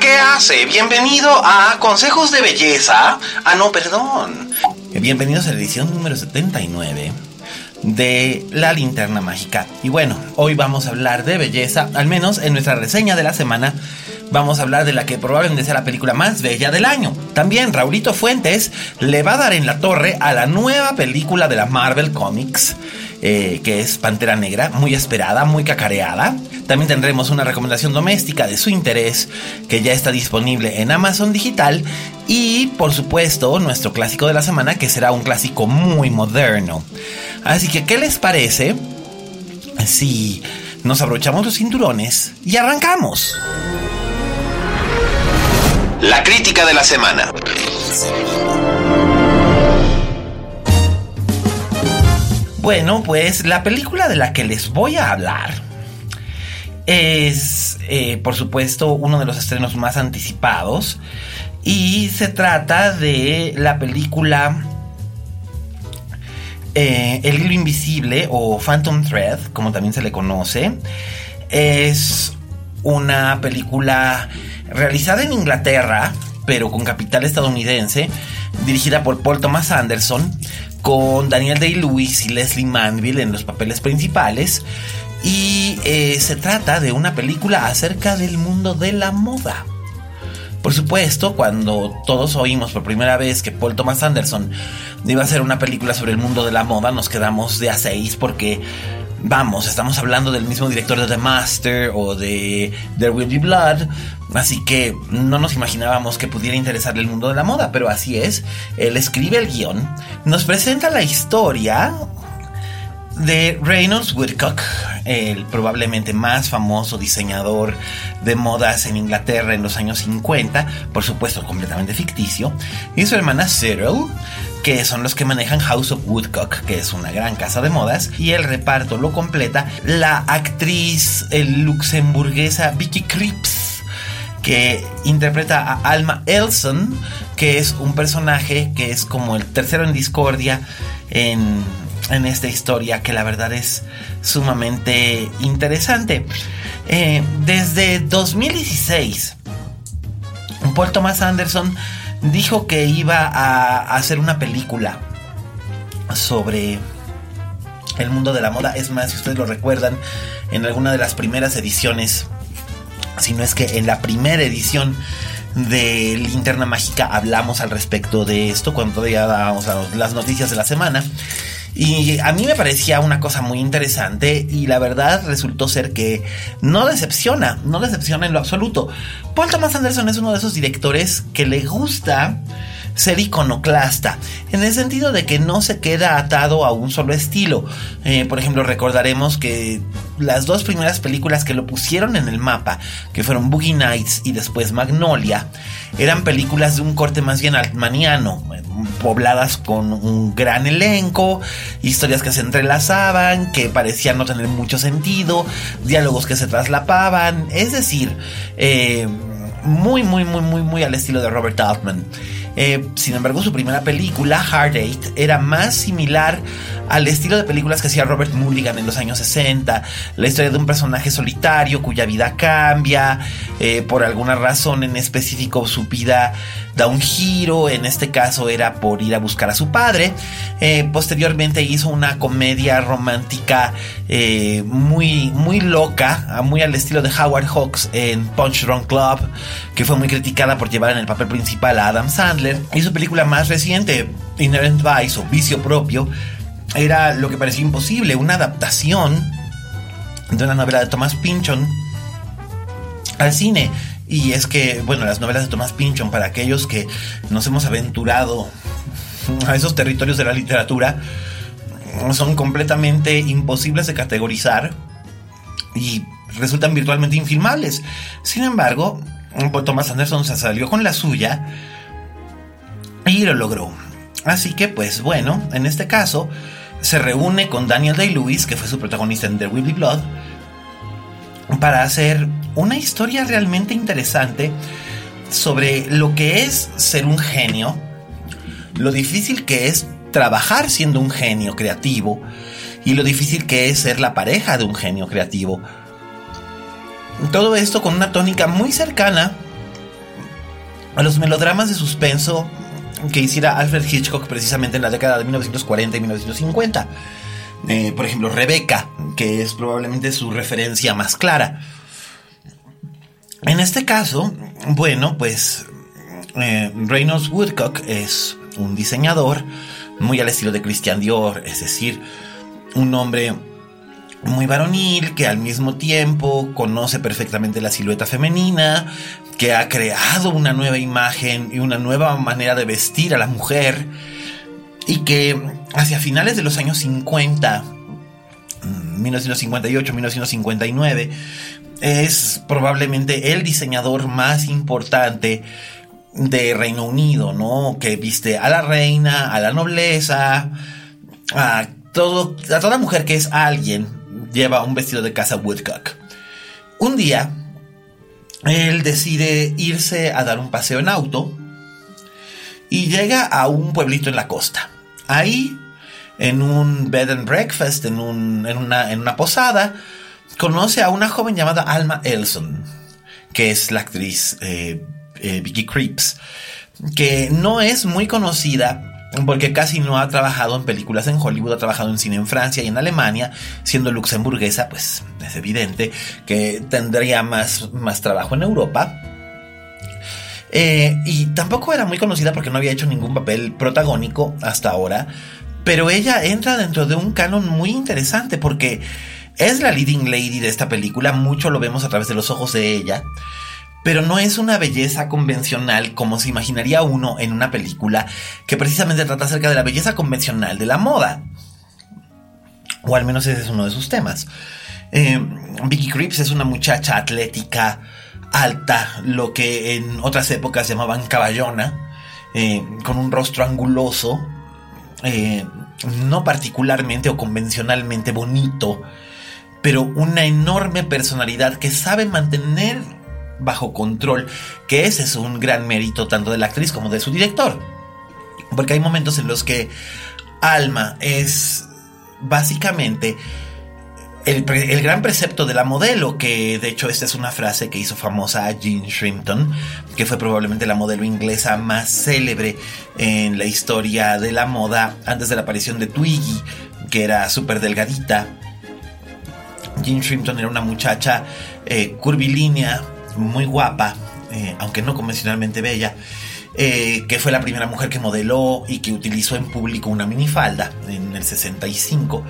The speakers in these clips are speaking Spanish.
¿Qué hace? Bienvenido a Consejos de Belleza. Ah, no, perdón. Bienvenidos a la edición número 79 de La Linterna Mágica. Y bueno, hoy vamos a hablar de belleza, al menos en nuestra reseña de la semana. Vamos a hablar de la que probablemente sea la película más bella del año. También Raulito Fuentes le va a dar en la torre a la nueva película de la Marvel Comics, eh, que es Pantera Negra, muy esperada, muy cacareada. También tendremos una recomendación doméstica de su interés, que ya está disponible en Amazon Digital. Y por supuesto, nuestro clásico de la semana, que será un clásico muy moderno. Así que, ¿qué les parece si nos abrochamos los cinturones y arrancamos? La crítica de la semana. Bueno, pues la película de la que les voy a hablar es, eh, por supuesto, uno de los estrenos más anticipados. Y se trata de la película eh, El hilo invisible o Phantom Thread, como también se le conoce. Es una película realizada en Inglaterra, pero con capital estadounidense, dirigida por Paul Thomas Anderson, con Daniel Day-Lewis y Leslie Manville en los papeles principales. Y eh, se trata de una película acerca del mundo de la moda. Por supuesto, cuando todos oímos por primera vez que Paul Thomas Anderson iba a hacer una película sobre el mundo de la moda, nos quedamos de a seis porque Vamos, estamos hablando del mismo director de The Master o de There Will Be Blood, así que no nos imaginábamos que pudiera interesarle el mundo de la moda, pero así es. Él escribe el guion, nos presenta la historia de Reynolds Woodcock, el probablemente más famoso diseñador de modas en Inglaterra en los años 50, por supuesto completamente ficticio, y su hermana Cyril, que son los que manejan House of Woodcock, que es una gran casa de modas, y el reparto lo completa la actriz luxemburguesa Vicky Krieps, que interpreta a Alma Elson, que es un personaje que es como el tercero en discordia en, en esta historia, que la verdad es sumamente interesante. Eh, desde 2016, Paul Thomas Anderson dijo que iba a hacer una película sobre el mundo de la moda. Es más, si ustedes lo recuerdan, en alguna de las primeras ediciones, si no es que en la primera edición de Linterna Mágica hablamos al respecto de esto, cuando todavía dábamos las noticias de la semana. Y a mí me parecía una cosa muy interesante y la verdad resultó ser que no decepciona, no decepciona en lo absoluto. Paul Thomas Anderson es uno de esos directores que le gusta ser iconoclasta, en el sentido de que no se queda atado a un solo estilo. Eh, por ejemplo, recordaremos que las dos primeras películas que lo pusieron en el mapa, que fueron Boogie Nights y después Magnolia, eran películas de un corte más bien altmaniano, pobladas con un gran elenco, historias que se entrelazaban, que parecían no tener mucho sentido, diálogos que se traslapaban, es decir, eh, muy, muy, muy, muy, muy al estilo de Robert Altman. Eh, sin embargo, su primera película, Hard Eight, era más similar al estilo de películas que hacía Robert Mulligan en los años 60. La historia de un personaje solitario cuya vida cambia. Eh, por alguna razón en específico, su vida da un giro. En este caso era por ir a buscar a su padre. Eh, posteriormente hizo una comedia romántica muy, muy loca, muy al estilo de Howard Hawks en Punch Drunk Club, que fue muy criticada por llevar en el papel principal a Adam Sandler. Y su película más reciente, Inherent Vice o Vicio Propio, era lo que parecía imposible, una adaptación de una novela de Thomas Pynchon al cine. Y es que, bueno, las novelas de Thomas Pynchon, para aquellos que nos hemos aventurado a esos territorios de la literatura, son completamente imposibles de categorizar y resultan virtualmente infilmables. Sin embargo, pues, Thomas Anderson se salió con la suya y lo logró. Así que, pues bueno, en este caso, se reúne con Daniel Day-Lewis, que fue su protagonista en The Will Blood, para hacer una historia realmente interesante sobre lo que es ser un genio, lo difícil que es trabajar siendo un genio creativo y lo difícil que es ser la pareja de un genio creativo. Todo esto con una tónica muy cercana a los melodramas de suspenso que hiciera Alfred Hitchcock precisamente en la década de 1940 y 1950. Eh, por ejemplo, Rebecca, que es probablemente su referencia más clara. En este caso, bueno, pues eh, Reynolds Woodcock es un diseñador muy al estilo de Christian Dior, es decir, un hombre muy varonil que al mismo tiempo conoce perfectamente la silueta femenina, que ha creado una nueva imagen y una nueva manera de vestir a la mujer y que hacia finales de los años 50, 1958, 1959, es probablemente el diseñador más importante de Reino Unido, ¿no? Que viste a la reina, a la nobleza, a a toda mujer que es alguien lleva un vestido de casa Woodcock. Un día, él decide irse a dar un paseo en auto y llega a un pueblito en la costa. Ahí, en un bed and breakfast, en, una, en una posada, conoce a una joven llamada Alma Elson, que es la actriz eh, eh, Vicky Creeps, que no es muy conocida porque casi no ha trabajado en películas en Hollywood, ha trabajado en cine en Francia y en Alemania, siendo luxemburguesa, pues es evidente que tendría más, más trabajo en Europa. Eh, y tampoco era muy conocida porque no había hecho ningún papel protagónico hasta ahora, pero ella entra dentro de un canon muy interesante porque es la leading lady de esta película, mucho lo vemos a través de los ojos de ella pero no es una belleza convencional como se imaginaría uno en una película que precisamente trata acerca de la belleza convencional de la moda. O al menos ese es uno de sus temas. Eh, Vicky Creeps es una muchacha atlética, alta, lo que en otras épocas llamaban caballona, eh, con un rostro anguloso, eh, no particularmente o convencionalmente bonito, pero una enorme personalidad que sabe mantener bajo control, que ese es un gran mérito tanto de la actriz como de su director. Porque hay momentos en los que Alma es básicamente el, gran precepto de la modelo, que de hecho esta es una frase que hizo famosa a Jean Shrimpton, que fue probablemente la modelo inglesa más célebre en la historia de la moda antes de la aparición de Twiggy, que era súper delgadita. Jean Shrimpton era una muchacha eh, curvilínea, muy guapa, eh, aunque no convencionalmente bella, eh, que fue la primera mujer que modeló y que utilizó en público una minifalda en el 65.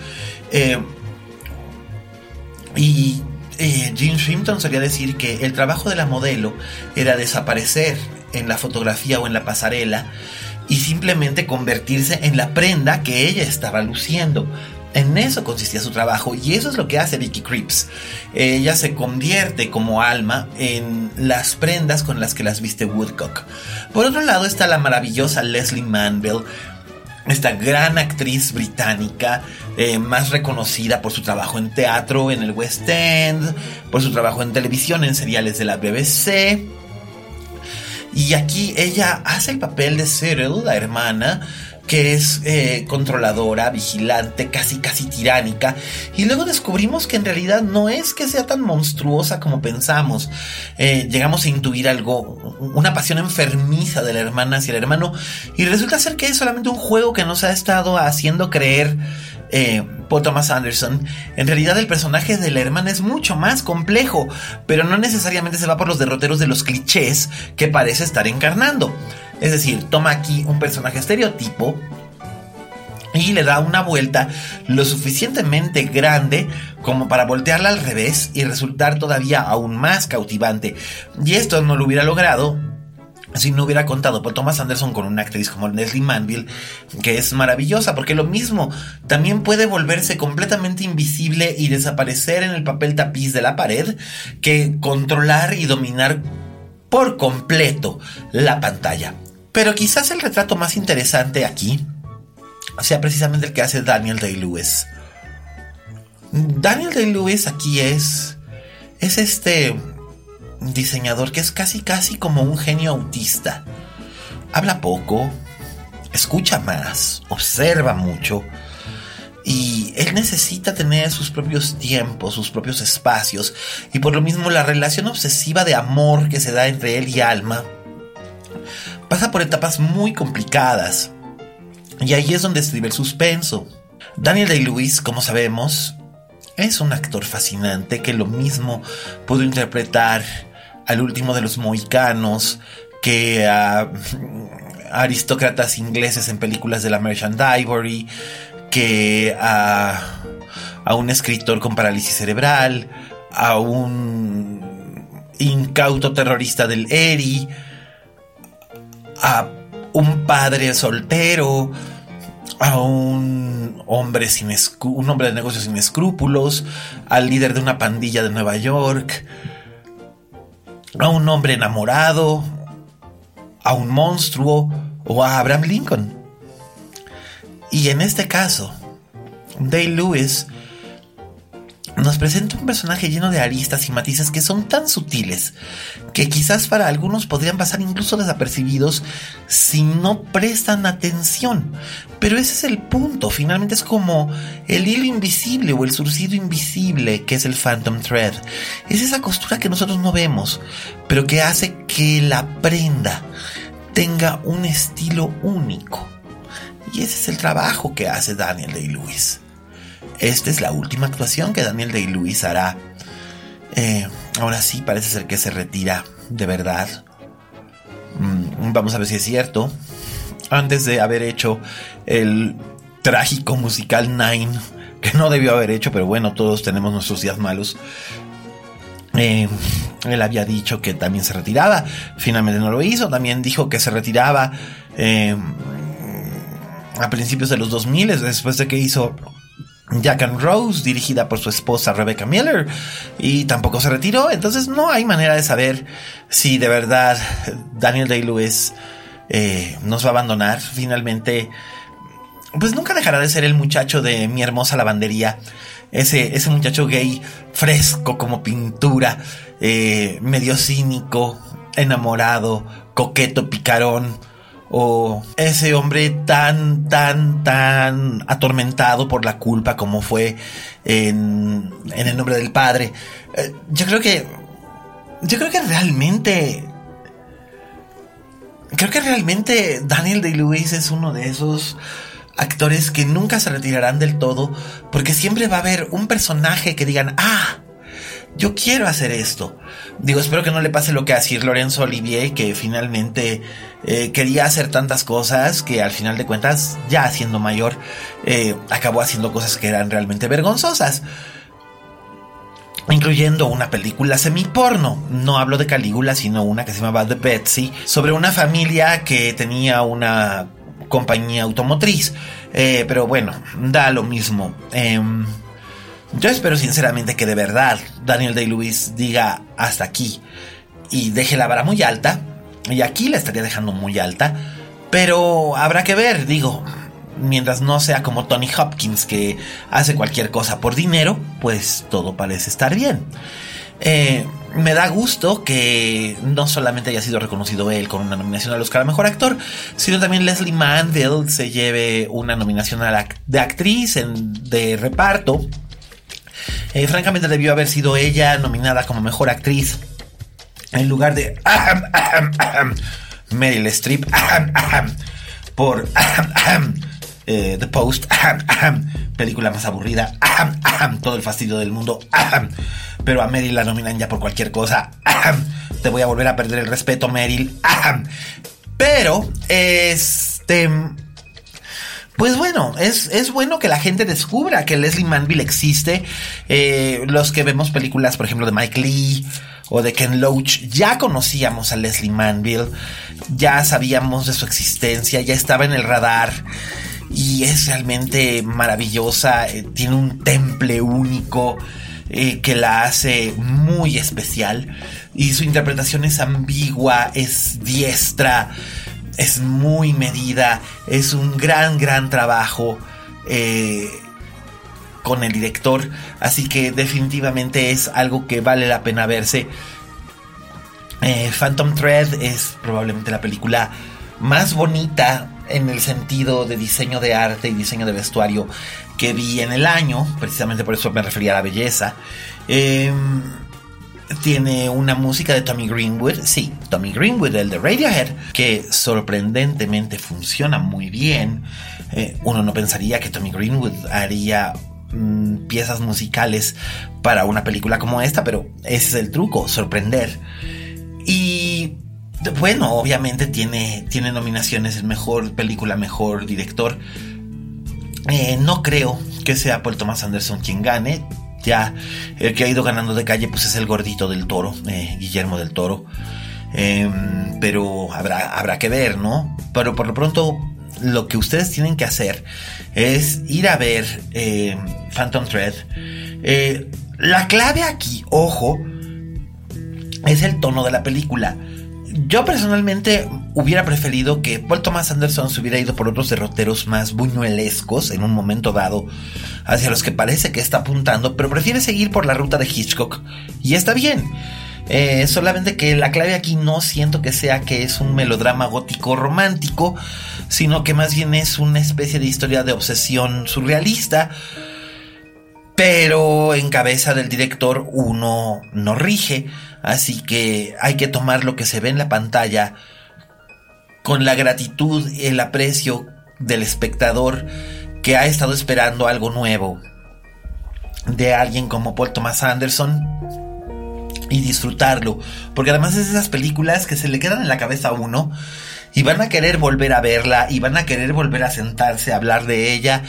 Eh, y Jean Shrimpton solía decir que el trabajo de la modelo era desaparecer en la fotografía o en la pasarela y simplemente convertirse en la prenda que ella estaba luciendo. En eso consistía su trabajo y eso es lo que hace Vicky Creeps. Ella se convierte como alma en las prendas con las que las viste Woodcock. Por otro lado está la maravillosa Leslie Manville, esta gran actriz británica, eh, más reconocida por su trabajo en teatro en el West End, por su trabajo en televisión en seriales de la BBC. Y aquí ella hace el papel de Cyril, la hermana, que es eh, controladora, vigilante, casi casi tiránica. Y luego descubrimos que en realidad no es que sea tan monstruosa como pensamos. Eh, llegamos a intuir algo, una pasión enfermiza de la hermana hacia el hermano. Y resulta ser que es solamente un juego que nos ha estado haciendo creer eh, Paul Thomas Anderson, en realidad el personaje de la hermana es mucho más complejo, pero no necesariamente se va por los derroteros de los clichés que parece estar encarnando. Es decir, toma aquí un personaje estereotipo y le da una vuelta lo suficientemente grande como para voltearla al revés y resultar todavía aún más cautivante. Y esto no lo hubiera logrado si no hubiera contado por Thomas Anderson con una actriz como Leslie Manville, que es maravillosa, porque lo mismo, también puede volverse completamente invisible y desaparecer en el papel tapiz de la pared, que controlar y dominar por completo la pantalla. Pero quizás el retrato más interesante aquí sea precisamente el que hace Daniel Day-Lewis. Daniel Day-Lewis aquí es. Es este diseñador que es casi casi como un genio autista. Habla poco, escucha más, observa mucho. Y él necesita tener sus propios tiempos, sus propios espacios. Y por lo mismo la relación obsesiva de amor que se da entre él y Alma pasa por etapas muy complicadas. Y ahí es donde escribe el suspenso. Daniel Day-Lewis, como sabemos, es un actor fascinante que lo mismo pudo interpretar al último de los mohicanos que a, aristócratas ingleses en películas de la Merchant Ivory, que a, a un escritor con parálisis cerebral, a un incauto terrorista del ERI, a un padre soltero, a un hombre sin un hombre de negocios sin escrúpulos, al líder de una pandilla de Nueva York, a un hombre enamorado, a un monstruo o a Abraham Lincoln. Y en este caso, Day Lewis nos presenta un personaje lleno de aristas y matices que son tan sutiles que quizás para algunos podrían pasar incluso desapercibidos si no prestan atención. Pero ese es el punto, finalmente es como el hilo invisible o el surcido invisible que es el Phantom Thread. Es esa costura que nosotros no vemos, pero que hace que la prenda tenga un estilo único. Y ese es el trabajo que hace Daniel Day-Lewis. Esta es la última actuación que Daniel Day-Lewis hará. Eh, ahora sí, parece ser que se retira de verdad. Mm, vamos a ver si es cierto. Antes de haber hecho el trágico musical Nine, que no debió haber hecho, pero bueno, todos tenemos nuestros días malos. Eh, él había dicho que también se retiraba, finalmente no lo hizo, también dijo que se retiraba eh, a principios de los 2000, después de que hizo Jack and Rose, dirigida por su esposa Rebecca Miller, y tampoco se retiró. Entonces no hay manera de saber si de verdad Daniel Day-Lewis eh, nos va a abandonar. Finalmente, pues nunca dejará de ser el muchacho de mi hermosa lavandería. Ese, ese muchacho gay fresco como pintura, eh, medio cínico, enamorado, coqueto, picarón o ese hombre tan, tan, tan atormentado por la culpa como fue en, en el nombre del Padre. Eh, yo creo que, yo creo que realmente, creo que realmente Daniel Day-Lewis es uno de esos actores que nunca se retirarán del todo porque siempre va a haber un personaje que digan, ah, yo quiero hacer esto. Digo, espero que no le pase lo que a Sir Lorenzo Olivier, que finalmente eh, quería hacer tantas cosas que al final de cuentas, ya siendo mayor, eh, acabó haciendo cosas que eran realmente vergonzosas. Incluyendo una película semi-porno. No hablo de Calígula, sino una que se llamaba The Betsy, sobre una familia que tenía una compañía automotriz. Eh, pero bueno, da lo mismo. Yo espero sinceramente que de verdad Daniel Day-Lewis diga hasta aquí y deje la vara muy alta. Y aquí la estaría dejando muy alta. Pero habrá que ver, digo, mientras no sea como Tony Hopkins que hace cualquier cosa por dinero, pues todo parece estar bien. Eh, me da gusto que no solamente haya sido reconocido él con una nominación al Oscar a Mejor Actor, sino también Leslie Manville se lleve una nominación a de actriz de reparto. Eh, francamente debió haber sido ella nominada como Mejor Actriz en lugar de Meryl Streep por eh, The Post, película más aburrida, todo el fastidio del mundo, pero a Meryl la nominan ya por cualquier cosa, te voy a volver a perder el respeto, Meryl, pero este... Pues bueno, es, bueno que la gente descubra que Leslie Manville existe. Eh, los que vemos películas, por ejemplo, de Mike Lee o de Ken Loach, ya conocíamos a Leslie Manville, ya sabíamos de su existencia, ya estaba en el radar y es realmente maravillosa, eh, tiene un temple único eh, que la hace muy especial y su interpretación es ambigua, es diestra, es muy medida, es un gran, gran trabajo. Eh, con el director, así que definitivamente es algo que vale la pena verse. Phantom Thread es probablemente la película más bonita en el sentido de diseño de arte y diseño de vestuario que vi en el año, precisamente por eso me refería a la belleza. Em, tiene una música de Tommy Greenwood, sí, Tommy Greenwood, el de Radiohead, que sorprendentemente funciona muy bien. Eh, uno no pensaría que Tommy Greenwood haría mm, piezas musicales para una película como esta, pero ese es el truco, sorprender. Y bueno, obviamente tiene, tiene nominaciones en mejor película, mejor director. Eh, no creo que sea Paul Thomas Anderson quien gane. Ya el que ha ido ganando de calle pues es el gordito del toro, eh, Guillermo del Toro. Em, pero habrá, habrá que ver, ¿no? Pero por lo pronto lo que ustedes tienen que hacer es ir a ver eh, Phantom Thread. la clave aquí, ojo, es el tono de la película yo personalmente hubiera preferido que Paul Thomas Anderson se hubiera ido por otros derroteros más buñuelescos en un momento dado, hacia los que parece que está apuntando, pero prefiere seguir por la ruta de Hitchcock. Y está bien. Eh, solamente que la clave aquí no siento que sea que es un melodrama gótico romántico, sino que más bien es una especie de historia de obsesión surrealista. Pero en cabeza del director uno no rige Así que hay que tomar lo que se ve en la pantalla con la gratitud el aprecio del espectador que ha estado esperando algo nuevo de alguien como Paul Thomas Anderson y disfrutarlo. Porque además es esas películas que se le quedan en la cabeza a uno y van a querer volver a verla y van a querer volver a sentarse a hablar de ella.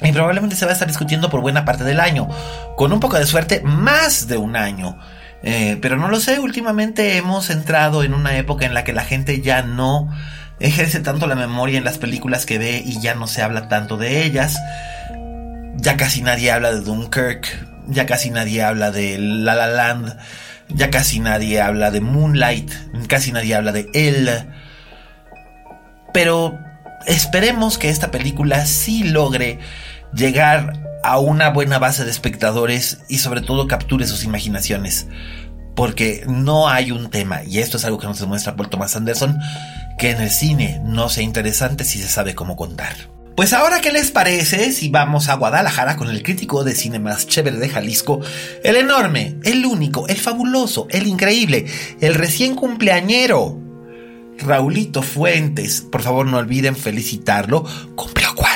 Y probablemente se va a estar discutiendo por buena parte del año. Con un poco de suerte, más de un año. Eh, pero no lo sé, últimamente hemos entrado en una época en la que la gente ya no ejerce tanto la memoria en las películas que ve y ya no se habla tanto de ellas. Ya casi nadie habla de Dunkirk, ya casi nadie habla de La La Land, ya casi nadie habla de Moonlight, casi nadie habla de él. Pero esperemos que esta película sí logre llegar a una buena base de espectadores y sobre todo capture sus imaginaciones. Porque no hay un tema, y esto es algo que nos demuestra Paul Thomas Anderson, que en el cine no sea interesante si se sabe cómo contar. Pues ahora, ¿qué les parece si vamos a Guadalajara con el crítico de cine más chévere de Jalisco, el enorme, el único, el fabuloso, el increíble, el recién cumpleañero, Raulito Fuentes? Por favor, no olviden felicitarlo, cumplió 40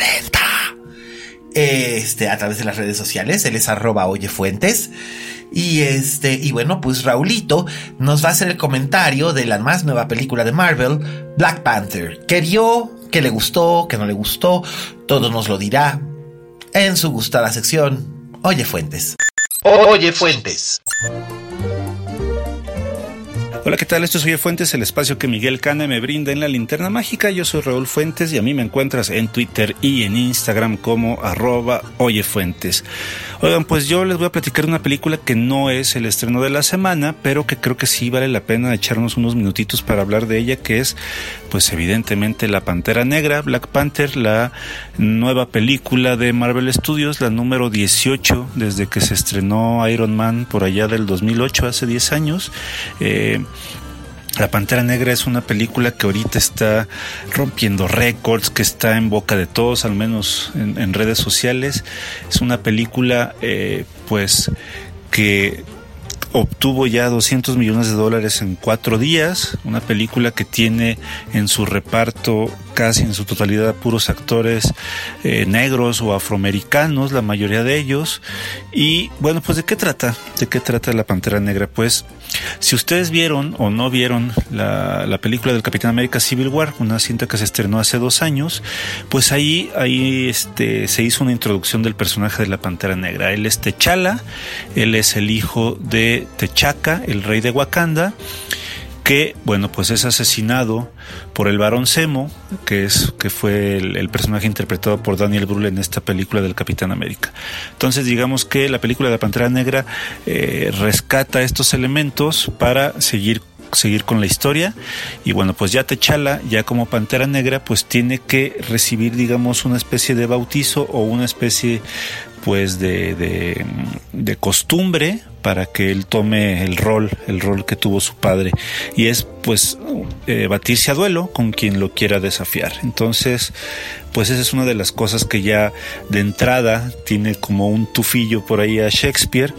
este, a través de las redes sociales. Él es arroba oyefuentes. Y este, y bueno, pues Raulito nos va a hacer el comentario de la más nueva película de Marvel, Black Panther. ¿Qué vio? ¿Qué le gustó? ¿Qué no le gustó? Todo nos lo dirá en su gustada sección Oye Fuentes. Oye Fuentes. Hola, ¿qué tal? Esto es Oye Fuentes, el espacio que Miguel Cane me brinda en la linterna mágica. Yo soy Raúl Fuentes y a mí me encuentras en Twitter y en Instagram como arroba Oyefuentes. Oigan, pues yo les voy a platicar una película que no es el estreno de la semana, pero que creo que sí vale la pena echarnos unos minutitos para hablar de ella, que es pues evidentemente La Pantera Negra, Black Panther, la nueva película de Marvel Studios, la número 18 desde que se estrenó Iron Man por allá del 2008, hace 10 años. Eh, la Pantera Negra es una película que ahorita está rompiendo récords, que está en boca de todos, al menos en, redes sociales. Es una película, eh, pues, que obtuvo ya 200 millones de dólares en cuatro días, una película que tiene en su reparto casi en su totalidad puros actores eh, negros o afroamericanos, la mayoría de ellos. Y bueno, pues ¿de qué trata? ¿De qué trata la Pantera Negra? Pues si ustedes vieron o no vieron la, la, película del Capitán América Civil War, una cinta que se estrenó hace dos años, pues ahí, ahí este, se hizo una introducción del personaje de la Pantera Negra. Él es Techala, él es el hijo de Techaca, el rey de Wakanda que, bueno, pues es asesinado por el varón Semo, que, es, que fue el, personaje interpretado por Daniel Brühl en esta película del Capitán América. Entonces, digamos que la película de la Pantera Negra eh, rescata estos elementos para seguir seguir con la historia y bueno pues ya Techala ya como Pantera Negra pues tiene que recibir digamos una especie de bautizo o una especie pues de, de, de costumbre para que él tome el rol, el rol que tuvo su padre. Y es pues eh, batirse a duelo con quien lo quiera desafiar. Entonces, pues esa es una de las cosas que ya de entrada tiene como un tufillo por ahí a Shakespeare,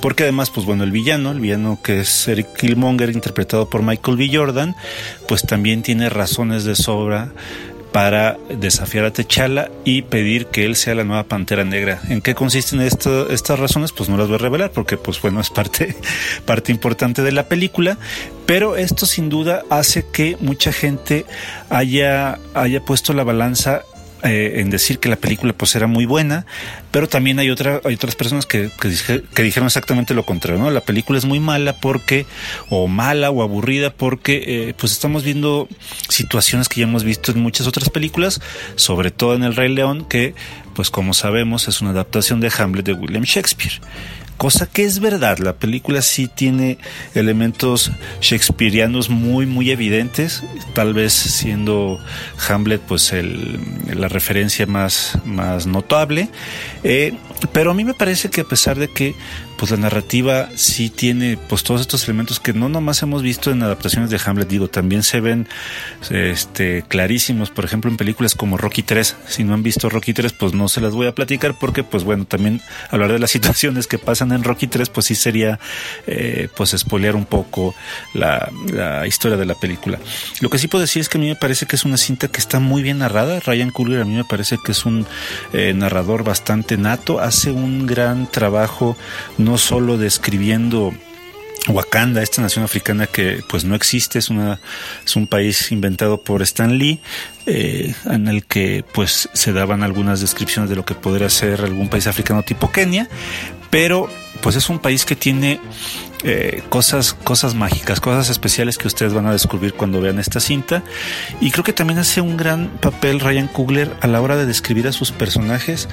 porque además, pues bueno, el villano, el villano que es Eric Killmonger, interpretado por Michael B. Jordan, pues también tiene razones de sobra para desafiar a Techala y pedir que él sea la nueva Pantera Negra. ¿En qué consisten estas razones? Pues no las voy a revelar porque pues bueno, es parte, parte importante de la película, pero esto sin duda hace que mucha gente haya, haya puesto la balanza eh, en decir que la película pues era muy buena, pero también hay, otra, hay otras personas que, que, dijeron exactamente lo contrario, ¿no? La película es muy mala porque, o mala o aburrida porque eh, pues estamos viendo situaciones que ya hemos visto en muchas otras películas, sobre todo en El Rey León, que pues como sabemos es una adaptación de Hamlet de William Shakespeare cosa que es verdad. La película sí tiene elementos shakespearianos muy, muy evidentes, tal vez siendo Hamlet pues el, la referencia más, más notable. Eh, pero a mí me parece que a pesar de que pues la narrativa sí tiene pues todos estos elementos que no nomás hemos visto en adaptaciones de Hamlet, digo, también se ven este clarísimos, por ejemplo, en películas como Rocky 3. Si no han visto Rocky 3, pues no se las voy a platicar porque pues bueno, también hablar de las situaciones que pasan en Rocky 3 pues sí sería eh, pues espolear un poco la, historia de la película. Lo que sí puedo decir es que a mí me parece que es una cinta que está muy bien narrada. Ryan Coogler a mí me parece que es un eh, narrador bastante nato, hace un gran trabajo no no solo describiendo Wakanda, esta nación africana que pues no existe, es una es un país inventado por Stan Lee, eh, en el que pues se daban algunas descripciones de lo que podría ser algún país africano tipo Kenia, pero pues es un país que tiene eh, cosas, cosas mágicas, cosas especiales que ustedes van a descubrir cuando vean esta cinta. Y creo que también hace un gran papel Ryan Coogler a la hora de describir a sus personajes,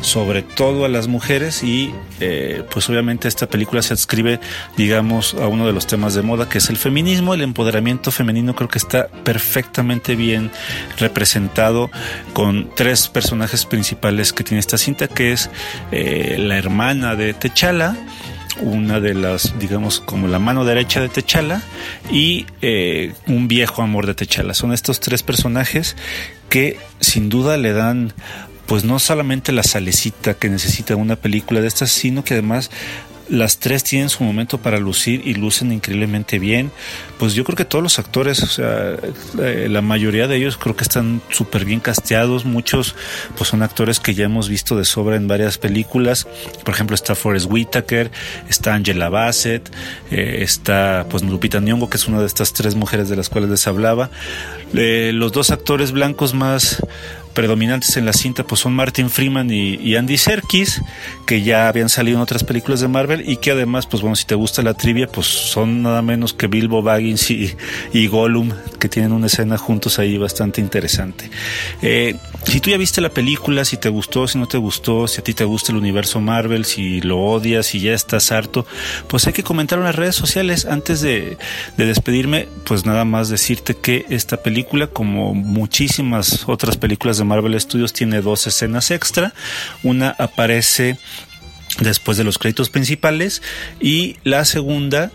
sobre todo a las mujeres. Y eh, pues obviamente esta película se adscribe, digamos, a uno de los temas de moda que es el feminismo. El empoderamiento femenino creo que está perfectamente bien representado con tres personajes principales que tiene esta cinta, que es eh, la hermana de Techala, una de las, digamos, como la mano derecha de Techala y eh, un viejo amor de Techala. Son estos tres personajes que sin duda le dan pues no solamente la salecita que necesita una película de estas, sino que además las tres tienen su momento para lucir y lucen increíblemente bien. Pues yo creo que todos los actores, o sea, eh, la mayoría de ellos creo que están súper bien casteados. Muchos, pues son actores que ya hemos visto de sobra en varias películas. Por ejemplo, está Forrest Whitaker, está Angela Bassett, eh, está pues Lupita Nyong'o, que es una de estas tres mujeres de las cuales les hablaba. Eh, los dos actores blancos más predominantes en la cinta pues son Martin Freeman y, Andy Serkis, que ya habían salido en otras películas de Marvel y que además, pues bueno, si te gusta la trivia, pues son nada menos que Bilbo Baggins y, Gollum, que tienen una escena juntos ahí bastante interesante. Eh, si tú ya viste la película, si te gustó, si no te gustó, si a ti te gusta el universo Marvel, si lo odias, si ya estás harto, pues hay que comentar en las redes sociales. Antes de, de despedirme, pues nada más decirte que esta película, como muchísimas otras películas Marvel Studios, tiene dos escenas extra. Una aparece después de los créditos principales y la segunda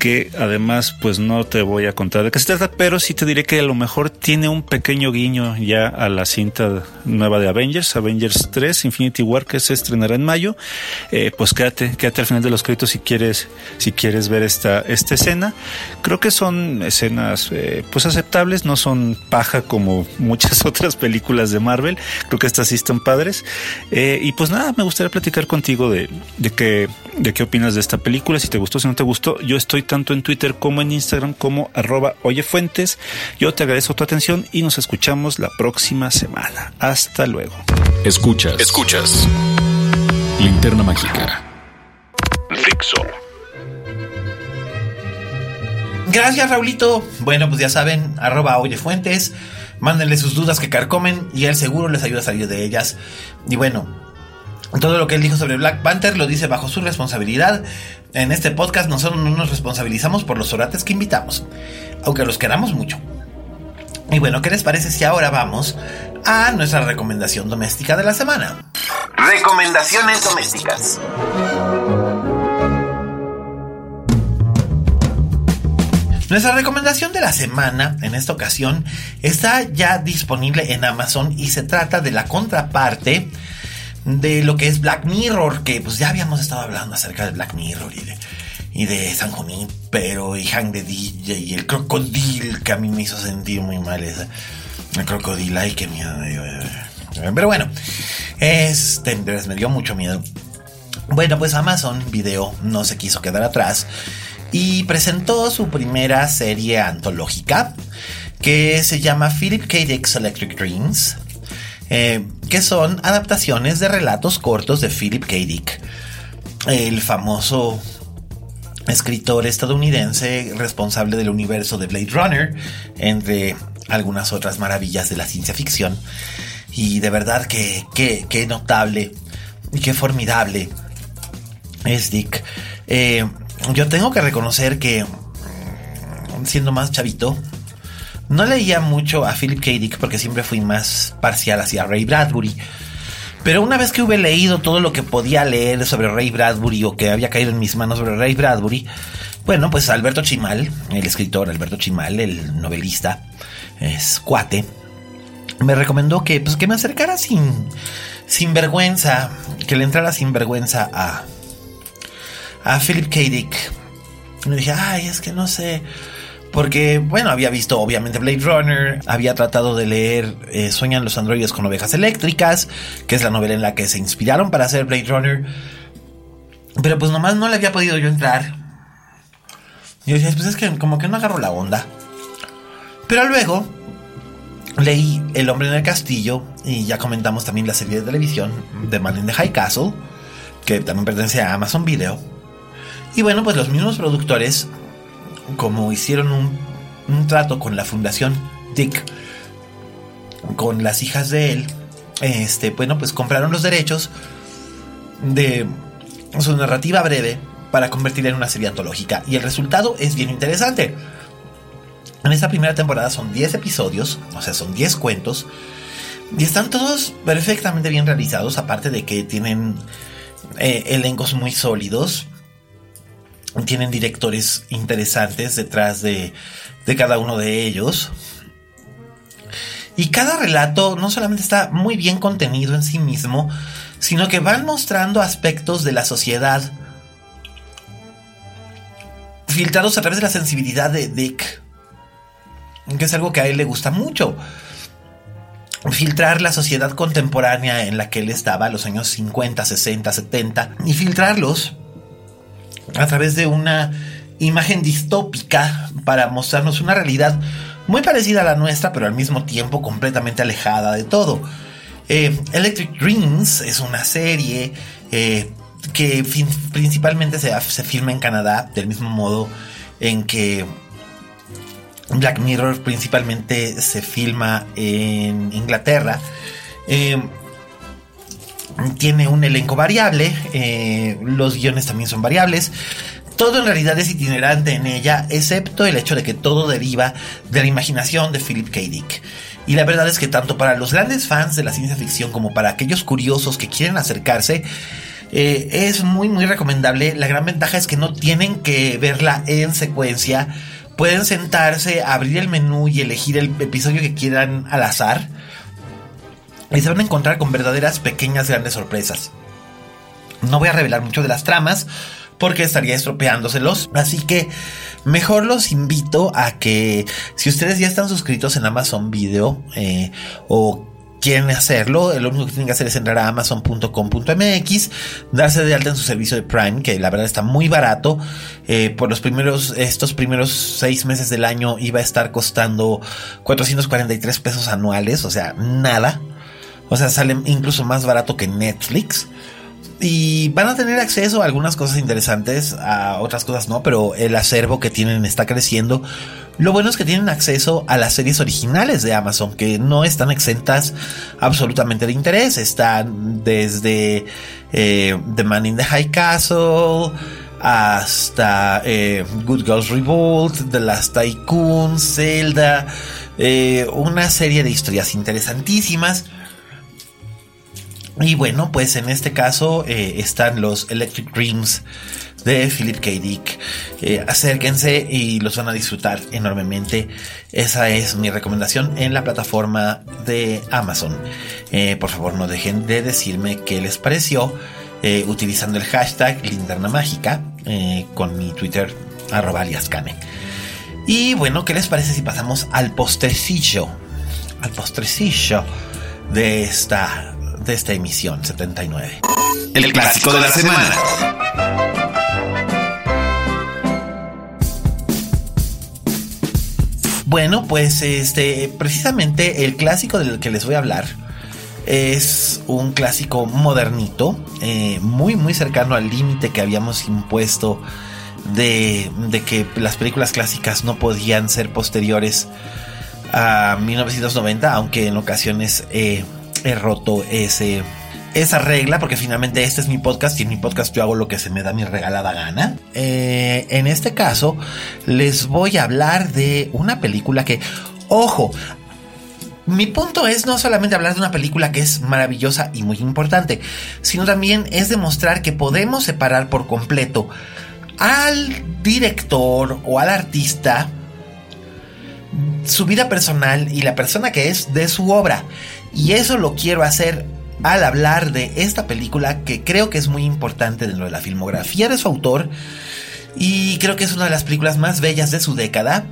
que además pues no te voy a contar de qué se trata, pero sí te diré que a lo mejor tiene un pequeño guiño ya a la cinta nueva de Avengers, Avengers 3, Infinity War, que se estrenará en mayo. Eh, pues quédate, quédate al final de los créditos si quieres, si quieres ver esta, esta escena. Creo que son escenas eh, pues aceptables, no son paja como muchas otras películas de Marvel. Creo que estas sí están padres. Eh, y pues nada, me gustaría platicar contigo de, de, qué, de qué opinas de esta película, si te gustó, si no te gustó. Yo estoy tanto en Twitter como en Instagram como arroba oyefuentes. Yo te agradezco tu atención y nos escuchamos la próxima semana. Hasta luego. Escuchas. Escuchas. Linterna mágica. Fixo. Gracias, Raulito. Bueno, pues ya saben, arroba oyefuentes. Mándenle sus dudas que carcomen y él seguro les ayuda a salir de ellas. Y bueno, todo lo que él dijo sobre Black Panther lo dice bajo su responsabilidad. En este podcast nosotros no nos responsabilizamos por los orates que invitamos, aunque los queramos mucho. Y bueno, ¿qué les parece si ahora vamos a nuestra recomendación doméstica de la semana? Recomendaciones domésticas. Nuestra recomendación de la semana, en esta ocasión, está ya disponible en Amazon y se trata de la contraparte de lo que es Black Mirror, que pues ya habíamos estado hablando acerca de Black Mirror y de, y de San pero y Hang de DJ y el crocodil que a mí me hizo sentir muy mal esa. El crocodil, ay, qué miedo. Pero bueno, este me dio mucho miedo. Bueno, pues Amazon Video no se quiso quedar atrás y presentó su primera serie antológica que se llama Philip K. Dick's Electric Dreams eh, que son adaptaciones de relatos cortos de Philip K. Dick, el famoso escritor estadounidense responsable del universo de Blade Runner, entre algunas otras maravillas de la ciencia ficción. Y de verdad que, que, notable y qué formidable es Dick. Eh, yo tengo que reconocer que, siendo más chavito, no leía mucho a Philip K. Dick porque siempre fui más parcial hacia Ray Bradbury. Pero una vez que hube leído todo lo que podía leer sobre Ray Bradbury o que había caído en mis manos sobre Ray Bradbury, bueno, pues Alberto Chimal, el escritor Alberto Chimal, el novelista, es cuate, me recomendó que, pues, que me acercara sin, sin vergüenza, que le entrara sin vergüenza a, a Philip K. Dick. Y me dije, ay, es que no sé, porque, bueno, había visto obviamente Blade Runner, había tratado de leer eh, Sueñan los androides con ovejas eléctricas, que es la novela en la que se inspiraron para hacer Blade Runner. Pero pues nomás no le había podido yo entrar. Y yo decía, pues es que como que no agarro la onda. Pero luego leí El hombre en el castillo y ya comentamos también la serie de televisión de Man in the High Castle, que también pertenece a Amazon Video. Y bueno, pues los mismos productores como hicieron un, trato con la fundación Dick, con las hijas de él, este, bueno, pues compraron los derechos de su narrativa breve para convertirla en una serie antológica. Y el resultado es bien interesante. En esta primera temporada son 10 episodios, o sea, son 10 cuentos, y están todos perfectamente bien realizados, aparte de que tienen eh, elencos muy sólidos tienen directores interesantes detrás de, cada uno de ellos. Y cada relato no solamente está muy bien contenido en sí mismo, sino que van mostrando aspectos de la sociedad filtrados a través de la sensibilidad de Dick, que es algo que a él le gusta mucho. Filtrar la sociedad contemporánea en la que él estaba, los años 50, 60, 70, y filtrarlos a través de una imagen distópica para mostrarnos una realidad muy parecida a la nuestra, pero al mismo tiempo completamente alejada de todo. Eh, Electric Dreams es una serie eh, que principalmente se, se filma en Canadá, del mismo modo en que Black Mirror principalmente se filma en Inglaterra. Eh, tiene un elenco variable, eh, los guiones también son variables. Todo en realidad es itinerante en ella, excepto el hecho de que todo deriva de la imaginación de Philip K. Dick. Y la verdad es que tanto para los grandes fans de la ciencia ficción como para aquellos curiosos que quieren acercarse, eh, es muy muy recomendable. La gran ventaja es que no tienen que verla en secuencia. Pueden sentarse, abrir el menú y elegir el episodio que quieran al azar y se van a encontrar con verdaderas pequeñas grandes sorpresas. No voy a revelar mucho de las tramas porque estaría estropeándoselos, así que mejor los invito a que si ustedes ya están suscritos en Amazon Video eh, o quieren hacerlo, lo único que tienen que hacer es entrar a amazon.com.mx, darse de alta en su servicio de Prime, que la verdad está muy barato. Eh, por los primeros, estos primeros seis meses del año iba a estar costando 443 pesos anuales, o sea, nada. O sea, sale incluso más barato que Netflix. Y van a tener acceso a algunas cosas interesantes, a otras cosas no, pero el acervo que tienen está creciendo. Lo bueno es que tienen acceso a las series originales de Amazon, que no están exentas absolutamente de interés. Están desde eh, The Man in the High Castle hasta eh, Good Girls Revolt, The Last Tycoon, Zelda, eh, una serie de historias interesantísimas. Y bueno, pues en este caso eh, están los Electric Dreams de Philip K. Dick. Eh, acérquense y los van a disfrutar enormemente. Esa es mi recomendación en la plataforma de Amazon. Eh, por favor, no dejen de decirme qué les pareció utilizando el hashtag linterna mágica con mi Twitter arroba aliascane. Y bueno, ¿qué les parece si pasamos al postrecillo? Al postrecillo de esta de esta emisión 79. El, clásico, de la, semana. Bueno, pues este, precisamente el clásico del que les voy a hablar es un clásico modernito, eh, muy muy cercano al límite que habíamos impuesto de, de, que las películas clásicas no podían ser posteriores a 1990, aunque en ocasiones eh, he roto ese, esa regla, porque finalmente este es mi podcast y en mi podcast yo hago lo que se me da mi regalada gana. Eh, en este caso, les voy a hablar de una película que, ojo, mi punto es no solamente hablar de una película que es maravillosa y muy importante, sino también es demostrar que podemos separar por completo al director o al artista su vida personal y la persona que es de su obra. Y eso lo quiero hacer al hablar de esta película que creo que es muy importante dentro de la filmografía de su autor y creo que es una de las películas más bellas de su década.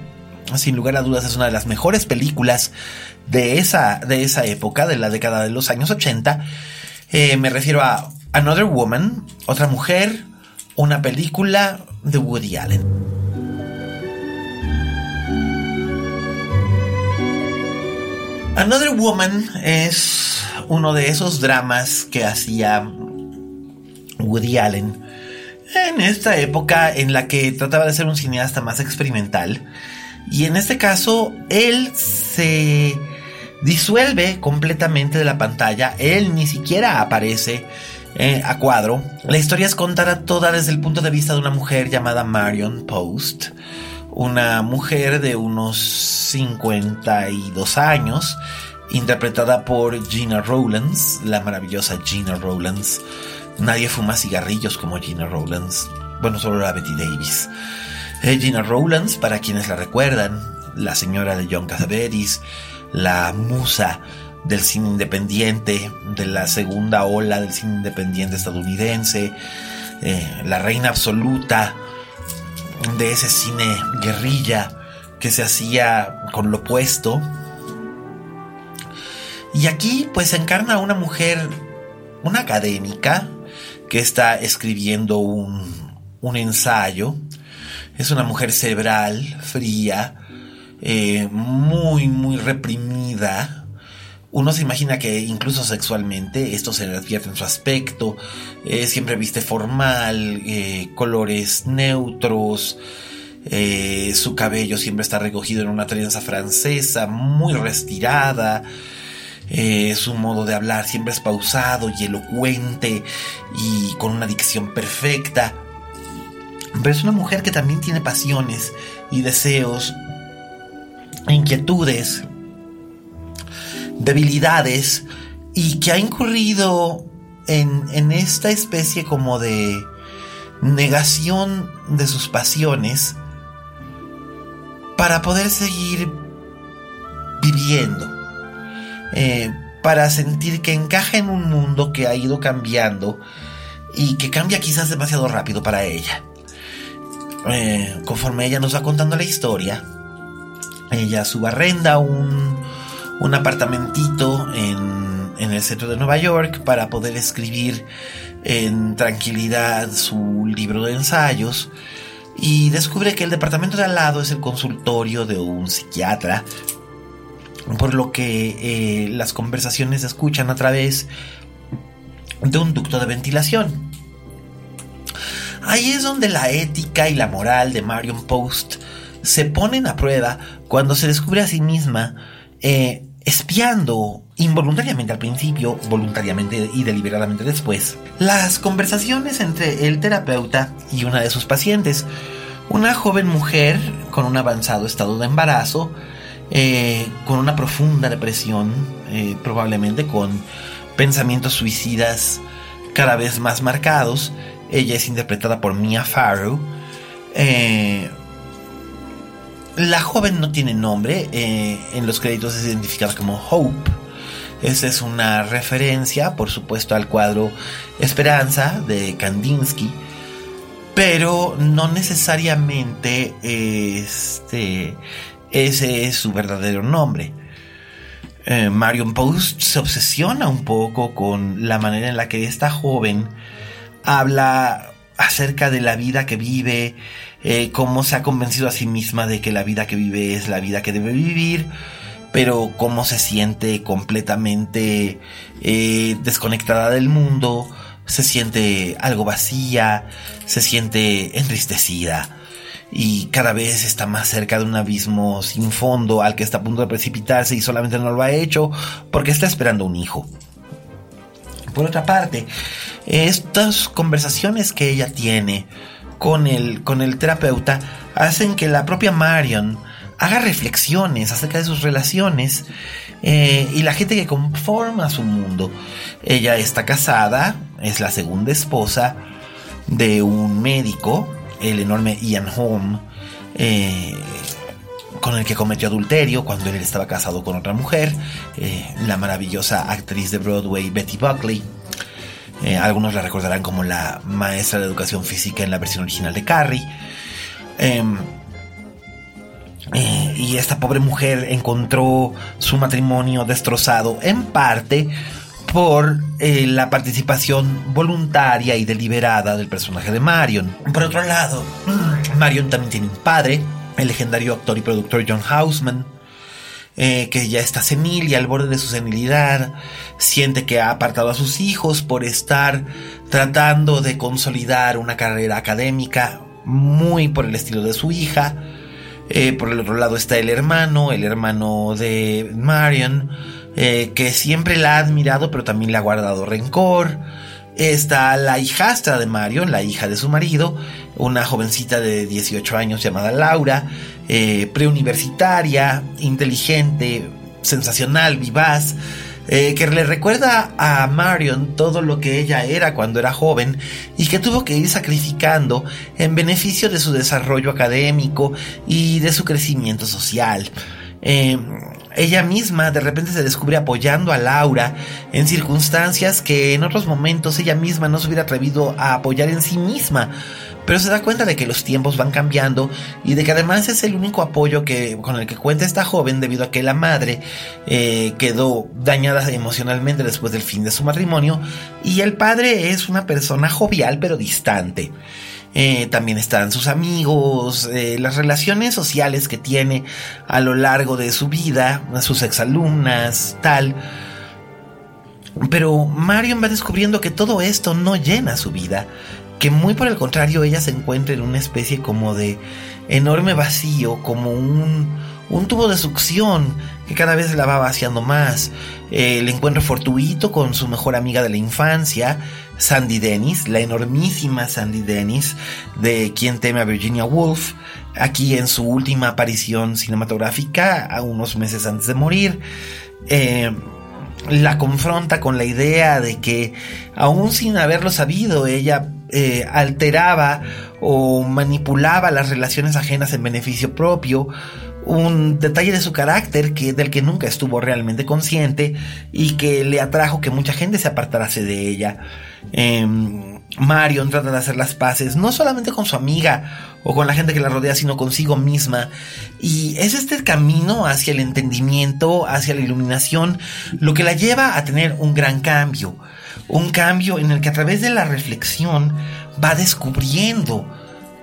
Sin lugar a dudas es una de las mejores películas de esa, de esa época, de la década de los años 80. Eh, me refiero a Another Woman, otra mujer, una película de Woody Allen. Another Woman es uno de esos dramas que hacía Woody Allen en esta época en la que trataba de ser un cineasta más experimental. Y en este caso, él se disuelve completamente de la pantalla. Él ni siquiera aparece eh, a cuadro. La historia es contada toda desde el punto de vista de una mujer llamada Marion Post una mujer de unos 52 años, interpretada por Gina Rowlands, la maravillosa Gina Rowlands. Nadie fuma cigarrillos como Gina Rowlands. Bueno, solo la Betty Davis. Eh, Gina Rowlands, para quienes la recuerdan, la señora de John Cassavetes, la musa del cine independiente, de la segunda ola del cine independiente estadounidense, eh, la reina absoluta de ese cine guerrilla que se hacía con lo opuesto. Y aquí pues encarna una mujer, una académica, que está escribiendo un, un ensayo. Es una mujer cerebral, fría, eh, muy, muy reprimida. Uno se imagina que incluso sexualmente esto se le advierte en su aspecto. Eh, siempre viste formal, eh, colores neutros. su cabello siempre está recogido en una trenza francesa, muy restirada. su modo de hablar siempre es pausado y elocuente y con una dicción perfecta. Pero es una mujer que también tiene pasiones y deseos, inquietudes, debilidades y que ha incurrido en, en esta especie como de negación de sus pasiones para poder seguir viviendo, eh, para sentir que encaja en un mundo que ha ido cambiando y que cambia quizás demasiado rápido para ella. Eh, conforme ella nos va contando la historia, ella subarrenda un, un apartamentito en, en el centro de Nueva York para poder escribir en tranquilidad su libro de ensayos y descubre que el departamento de al lado es el consultorio de un psiquiatra, por lo que eh, las conversaciones se escuchan a través de un ducto de ventilación. Ahí es donde la ética y la moral de Marion Post se ponen a prueba cuando se descubre a sí misma eh, espiando involuntariamente al principio, voluntariamente y deliberadamente después, las conversaciones entre el terapeuta y una de sus pacientes, una joven mujer con un avanzado estado de embarazo, eh, con una profunda depresión, eh, probablemente con pensamientos suicidas cada vez más marcados, ella es interpretada por Mia Farrow. Eh, la joven no tiene nombre. Eh, en los créditos es identificada como Hope. Esa es una referencia, por supuesto, al cuadro Esperanza de Kandinsky. Pero no necesariamente este, ese es su verdadero nombre. Eh, Marion Post se obsesiona un poco con la manera en la que esta joven habla acerca de la vida que vive, eh, cómo se ha convencido a sí misma de que la vida que vive es la vida que debe vivir, pero cómo se siente completamente eh, desconectada del mundo, se siente algo vacía, se siente entristecida y cada vez está más cerca de un abismo sin fondo al que está a punto de precipitarse y solamente no lo ha hecho porque está esperando un hijo. Por otra parte, estas conversaciones que ella tiene con el, con el terapeuta hacen que la propia Marion haga reflexiones acerca de sus relaciones eh, y la gente que conforma su mundo. Ella está casada, es la segunda esposa de un médico, el enorme Ian Holm, eh, con el que cometió adulterio cuando él estaba casado con otra mujer, eh, la maravillosa actriz de Broadway Betty Buckley. Eh, algunos la recordarán como la maestra de educación física en la versión original de Carrie. Em, eh, y esta pobre mujer encontró su matrimonio destrozado en parte por la participación voluntaria y deliberada del personaje de Marion. Por otro lado, Marion también tiene un padre el legendario actor y productor John Houseman, eh, que ya está senil y al borde de su senilidad, siente que ha apartado a sus hijos por estar tratando de consolidar una carrera académica muy por el estilo de su hija. Eh, por el otro lado está el hermano, el hermano de Marion, eh, que siempre la ha admirado pero también le ha guardado rencor. Está la hijastra de Marion, la hija de su marido, una jovencita de 18 años llamada Laura, eh, preuniversitaria, inteligente, sensacional, vivaz, eh, que le recuerda a Marion todo lo que ella era cuando era joven y que tuvo que ir sacrificando en beneficio de su desarrollo académico y de su crecimiento social. Eh, ella misma de repente se descubre apoyando a Laura en circunstancias que en otros momentos ella misma no se hubiera atrevido a apoyar en sí misma. Pero se da cuenta de que los tiempos van cambiando y de que además es el único apoyo que, con el que cuenta esta joven debido a que la madre eh, quedó dañada emocionalmente después del fin de su matrimonio y el padre es una persona jovial pero distante. Eh, también están sus amigos, eh, las relaciones sociales que tiene a lo largo de su vida, sus exalumnas, tal. Pero Marion va descubriendo que todo esto no llena su vida, que muy por el contrario ella se encuentra en una especie como de enorme vacío, como un, un tubo de succión que cada vez la va vaciando más. el encuentro fortuito con su mejor amiga de la infancia, Sandy Dennis, la enormísima Sandy Dennis, de quien teme a Virginia Woolf, aquí en su última aparición cinematográfica, a unos meses antes de morir. Eh, la confronta con la idea de que, aún sin haberlo sabido, ella eh, alteraba o manipulaba las relaciones ajenas en beneficio propio, un detalle de su carácter que, del que nunca estuvo realmente consciente y que le atrajo que mucha gente se apartase de ella. Eh, Marion trata de hacer las paces no solamente con su amiga o con la gente que la rodea, sino consigo misma. Y es este camino hacia el entendimiento, hacia la iluminación, lo que la lleva a tener un gran cambio. Un cambio en el que a través de la reflexión va descubriendo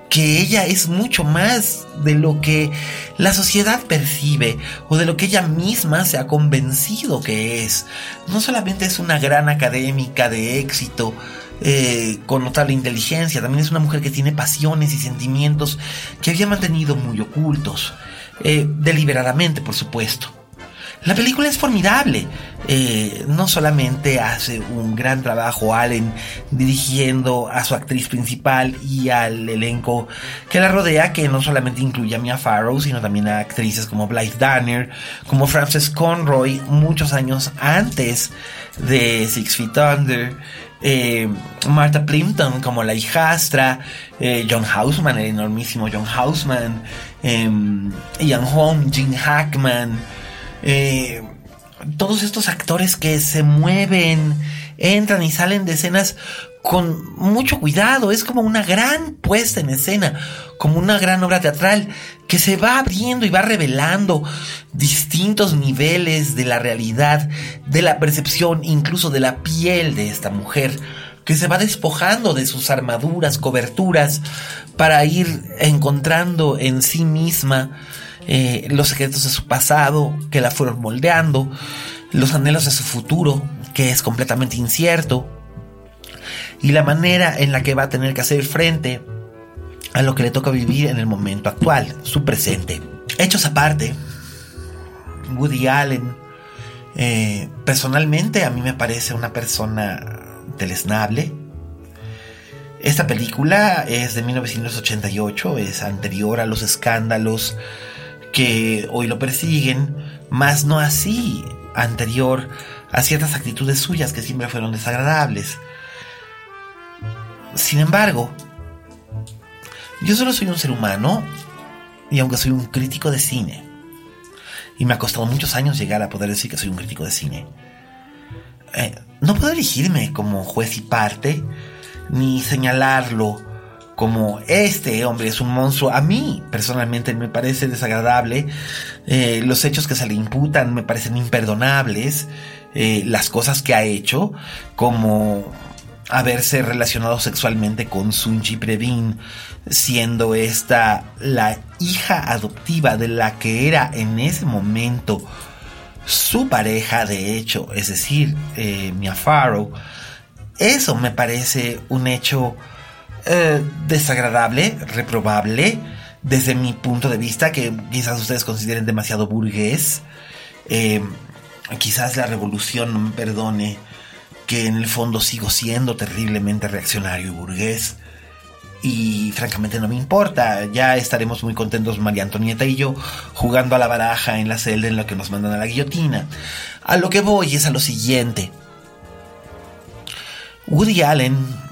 que ella es mucho más de lo que la sociedad percibe o de lo que ella misma se ha convencido que es. No solamente es una gran académica de éxito, eh, con notable inteligencia, también es una mujer que tiene pasiones y sentimientos que había mantenido muy ocultos, eh, deliberadamente por supuesto. La película es formidable. Eh, no solamente hace un gran trabajo Allen dirigiendo a su actriz principal y al elenco que la rodea, que no solamente incluye a Mia Farrow, sino también a actrices como Blythe Danner, como Frances Conroy, muchos años antes de Six Feet Under. Eh, Martha Plimpton como la hijastra, eh, John Houseman, el enormísimo John Houseman, em, Ian Holm, Gene Hackman, eh, todos estos actores que se mueven, entran y salen de escenas con mucho cuidado, es como una gran puesta en escena, como una gran obra teatral que se va abriendo y va revelando distintos niveles de la realidad, de la percepción, incluso de la piel de esta mujer, que se va despojando de sus armaduras, coberturas, para ir encontrando en sí misma eh, los secretos de su pasado que la fueron moldeando, los anhelos de su futuro, que es completamente incierto, y la manera en la que va a tener que hacer frente a lo que le toca vivir en el momento actual, su presente. Hechos aparte, Woody Allen, eh, personalmente a mí me parece una persona deleznable. Esta película es de 1988, es anterior a los escándalos que hoy lo persiguen, más no así anterior a ciertas actitudes suyas que siempre fueron desagradables. Sin embargo, yo solo soy un ser humano y aunque soy un crítico de cine, y me ha costado muchos años llegar a poder decir que soy un crítico de cine, eh, no puedo elegirme como juez y parte, ni señalarlo como este hombre es un monstruo. A mí personalmente me parece desagradable. Eh, los hechos que se le imputan me parecen imperdonables. Eh, las cosas que ha hecho, como haberse relacionado sexualmente con Sunji Previn, siendo esta la hija adoptiva de la que era en ese momento su pareja, de hecho, es decir, eh, Mia Farrow. Eso me parece un hecho eh, desagradable, reprobable, desde mi punto de vista, que quizás ustedes consideren demasiado burgués. Eh, quizás la revolución no me perdone que en el fondo sigo siendo terriblemente reaccionario y burgués. Y francamente no me importa, ya estaremos muy contentos María Antonieta y yo jugando a la baraja en la celda en la que nos mandan a la guillotina. A lo que voy es a lo siguiente. Woody Allen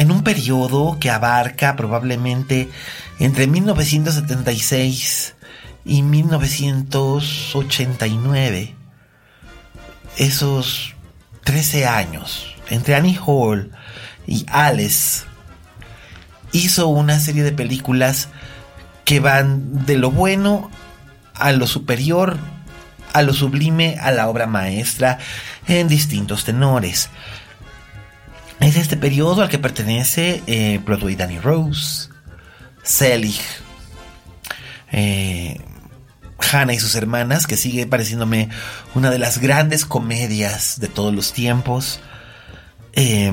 en un periodo que abarca probablemente entre 1976 y 1989. Esos 13 años, entre Annie Hall y Alice, hizo una serie de películas que van de lo bueno a lo superior, a lo sublime, a la obra maestra, en distintos tenores. Es este periodo al que pertenece eh, Broadway Danny Rose, Selig, eh, Hannah y sus hermanas, que sigue pareciéndome una de las grandes comedias de todos los tiempos. Eh,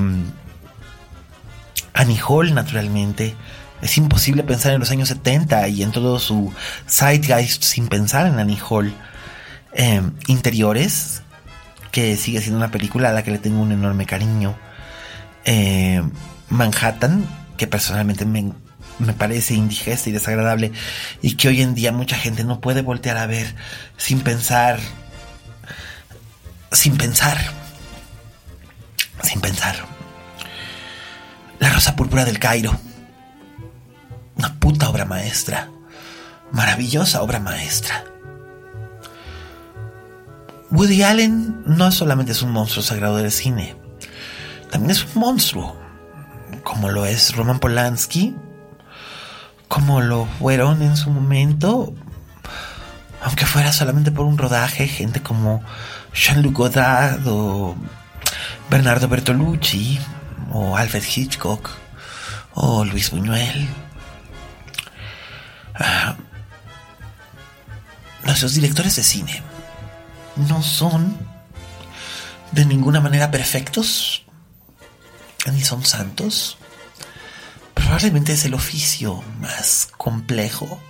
Annie Hall, naturalmente. Es imposible pensar en los años 70 y en todo su zeitgeist sin pensar en Annie Hall. Em, Interiores, que sigue siendo una película a la que le tengo un enorme cariño. Em, Manhattan, que personalmente me, me, parece indigesta y desagradable y que hoy en día mucha gente no puede voltear a ver sin pensar, sin pensar, sin pensar. La Rosa Púrpura del Cairo. Una puta obra maestra. Maravillosa obra maestra. Woody Allen no solamente es un monstruo sagrado del cine, también es un monstruo, como lo es Roman Polanski, como lo fueron en su momento, aunque fuera solamente por un rodaje, gente como Jean-Luc Godard o Bernardo Bertolucci o Alfred Hitchcock o Luis Buñuel. Uh, nuestros directores de cine no son de ninguna manera perfectos, ni son santos. Probablemente es el oficio más complejo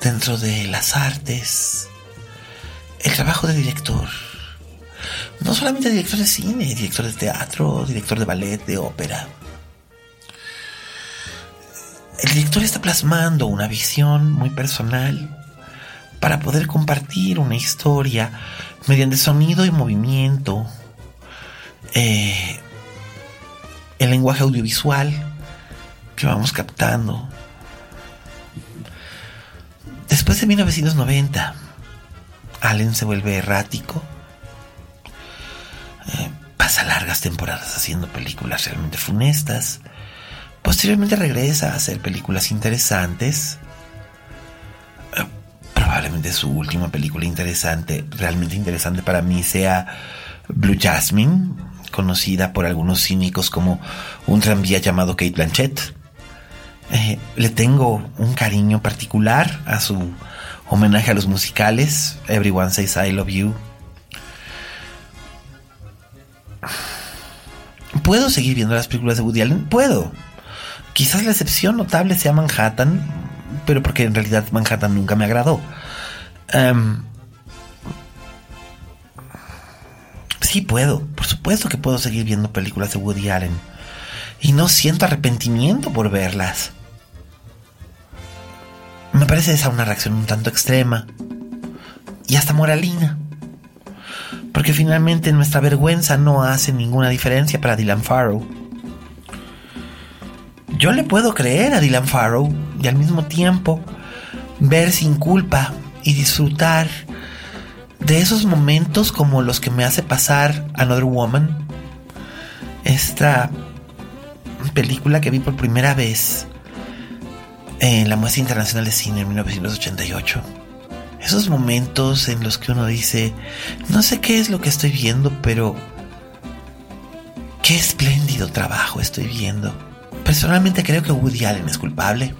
dentro de las artes, el trabajo de director. No solamente director de cine, director de teatro, director de ballet, de ópera. El director está plasmando una visión muy personal para poder compartir una historia mediante sonido y movimiento, eh, el lenguaje audiovisual que vamos captando. Después de 1990, Allen se vuelve errático, eh, pasa largas temporadas haciendo películas realmente funestas, posteriormente regresa a hacer películas interesantes, probablemente su última película interesante, realmente interesante para mí, sea Blue Jasmine, conocida por algunos cínicos como un tranvía llamado Kate Blanchett. Eh, le tengo un cariño particular a su homenaje a los musicales, Everyone Says I Love You. ¿Puedo seguir viendo las películas de Woody Allen? Puedo. Quizás la excepción notable sea Manhattan, pero porque en realidad Manhattan nunca me agradó. Um, sí puedo, por supuesto que puedo seguir viendo películas de Woody Allen. Y no siento arrepentimiento por verlas. Me parece esa una reacción un tanto extrema. Y hasta moralina. Porque finalmente nuestra vergüenza no hace ninguna diferencia para Dylan Farrow. Yo le puedo creer a Dylan Farrow y al mismo tiempo ver sin culpa y disfrutar de esos momentos como los que me hace pasar Another Woman. Esta película que vi por primera vez en la Muestra Internacional de Cine en 1988. Esos momentos en los que uno dice, no sé qué es lo que estoy viendo, pero qué espléndido trabajo estoy viendo. Personalmente creo que Woody Allen es culpable.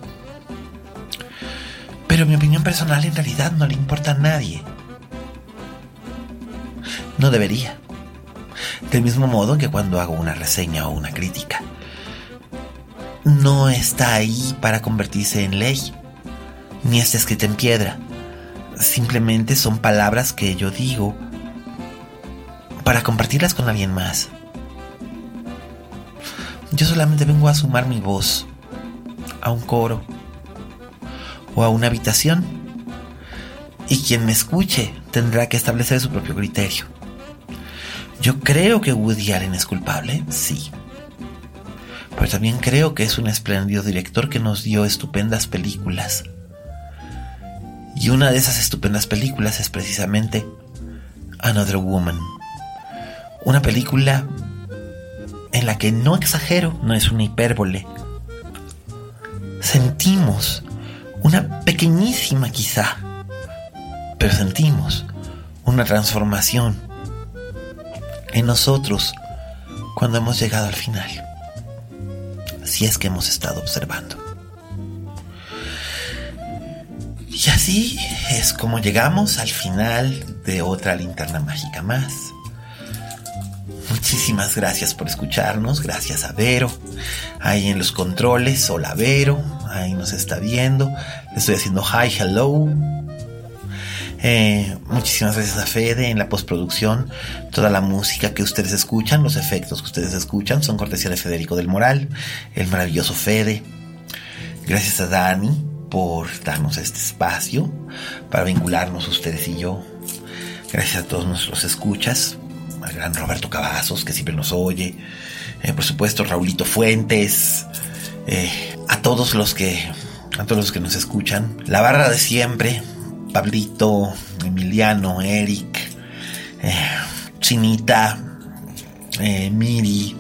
Pero mi opinión personal en realidad no le importa a nadie. No debería. Del mismo modo que cuando hago una reseña o una crítica. No está ahí para convertirse en ley. Ni está escrita en piedra. Simplemente son palabras que yo digo para compartirlas con alguien más. Yo solamente vengo a sumar mi voz a un coro o a una habitación y quien me escuche tendrá que establecer su propio criterio. Yo creo que Woody Allen es culpable, sí. Pero también creo que es un espléndido director que nos dio estupendas películas. Y una de esas estupendas películas es precisamente Another Woman. Una película en la que no exagero, no es una hipérbole. Sentimos una pequeñísima quizá, pero sentimos una transformación en nosotros cuando hemos llegado al final. Si es que hemos estado observando. Y así es como llegamos al final de otra linterna mágica más. Muchísimas gracias por escucharnos, gracias a Vero, ahí en los controles, hola Vero, ahí nos está viendo, le estoy haciendo hi, hello. Eh, muchísimas gracias a Fede en la postproducción, toda la música que ustedes escuchan, los efectos que ustedes escuchan son cortesía de Federico del Moral, el maravilloso Fede. Gracias a Dani por darnos este espacio para vincularnos ustedes y yo. Gracias a todos nuestros escuchas al gran Roberto Cavazos, que siempre nos oye, eh, por supuesto, Raulito Fuentes, eh, a todos los que, a todos los que nos escuchan, la barra de siempre, Pablito, Emiliano, Eric, eh, Chinita, Miri,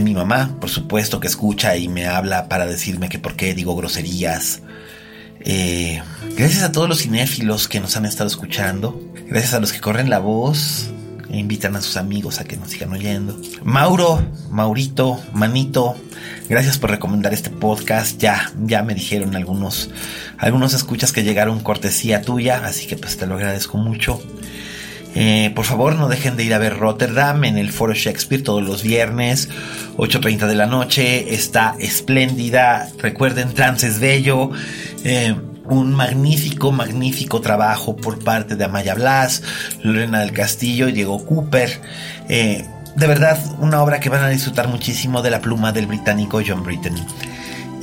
mi mamá, por supuesto, que escucha y me habla para decirme que por qué digo groserías. gracias a todos los cinéfilos que nos han estado escuchando. Gracias a los que corren la voz invitan a sus amigos a que nos sigan oyendo. Mauro, Maurito, Manito, gracias por recomendar este podcast. Ya, ya me dijeron algunos, algunos escuchas que llegaron cortesía tuya, así que pues te lo agradezco mucho. Eh, por favor, no dejen de ir a ver Rotterdam en el Foro Shakespeare todos los viernes, 8.30 de la noche. Está espléndida. Recuerden, trance es bello. Eh, un magnífico, magnífico trabajo por parte de Amaya Blas, Lorena del Castillo Diego Cooper. Eh, de verdad, una obra que van a disfrutar muchísimo de la pluma del británico John Britton.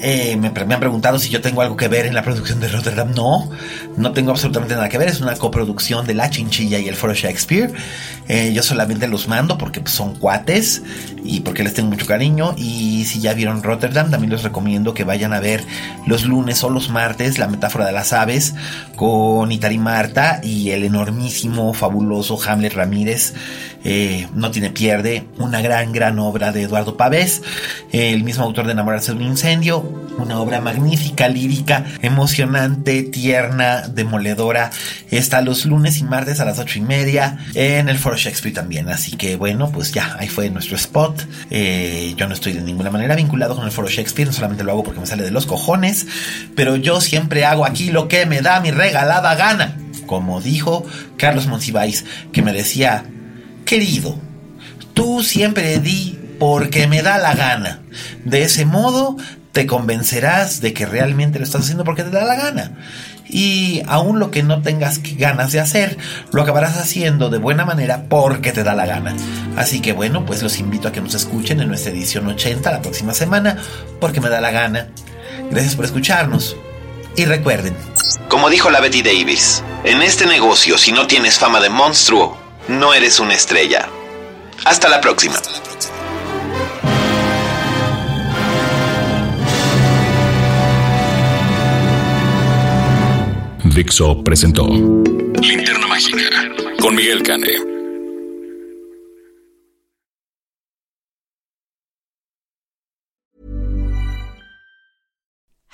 Eh, me, han preguntado si yo tengo algo que ver en la producción de Rotterdam. No, no tengo absolutamente nada que ver. Es una coproducción de La Chinchilla y el Foro Shakespeare. Eh, yo solamente los mando porque pues, son cuates y porque les tengo mucho cariño. Y si ya vieron Rotterdam, también les recomiendo que vayan a ver los lunes o los martes La Metáfora de las Aves con Itari Marta y el enormísimo, fabuloso Hamlet Ramírez. Eh, no tiene pierde, una gran, gran obra de Eduardo Pavés, el mismo autor de Enamorarse de un incendio, una obra magnífica, lírica, emocionante, tierna, demoledora. Está los lunes y martes a las ocho y media en el Foro Shakespeare también. Así que bueno, pues ya, ahí fue nuestro spot. Eh, yo no estoy de ninguna manera vinculado con el Foro Shakespeare, no solamente lo hago porque me sale de los cojones, pero yo siempre hago aquí lo que me da mi regalada gana. Como dijo Carlos Monsiváis, que me decía, querido, tú siempre di porque me da la gana. De ese modo te convencerás de que realmente lo estás haciendo porque te da la gana. Y aún lo que no tengas ganas de hacer, lo acabarás haciendo de buena manera porque te da la gana. Así que bueno, pues los invito a que nos escuchen en nuestra edición 80 la próxima semana, porque me da la gana. Gracias por escucharnos. Y recuerden, como dijo la Betty Davis, en este negocio si no tienes fama de monstruo, no eres una estrella. Hasta la próxima. Dixo presentó Linterna Mágica con Miguel Cane.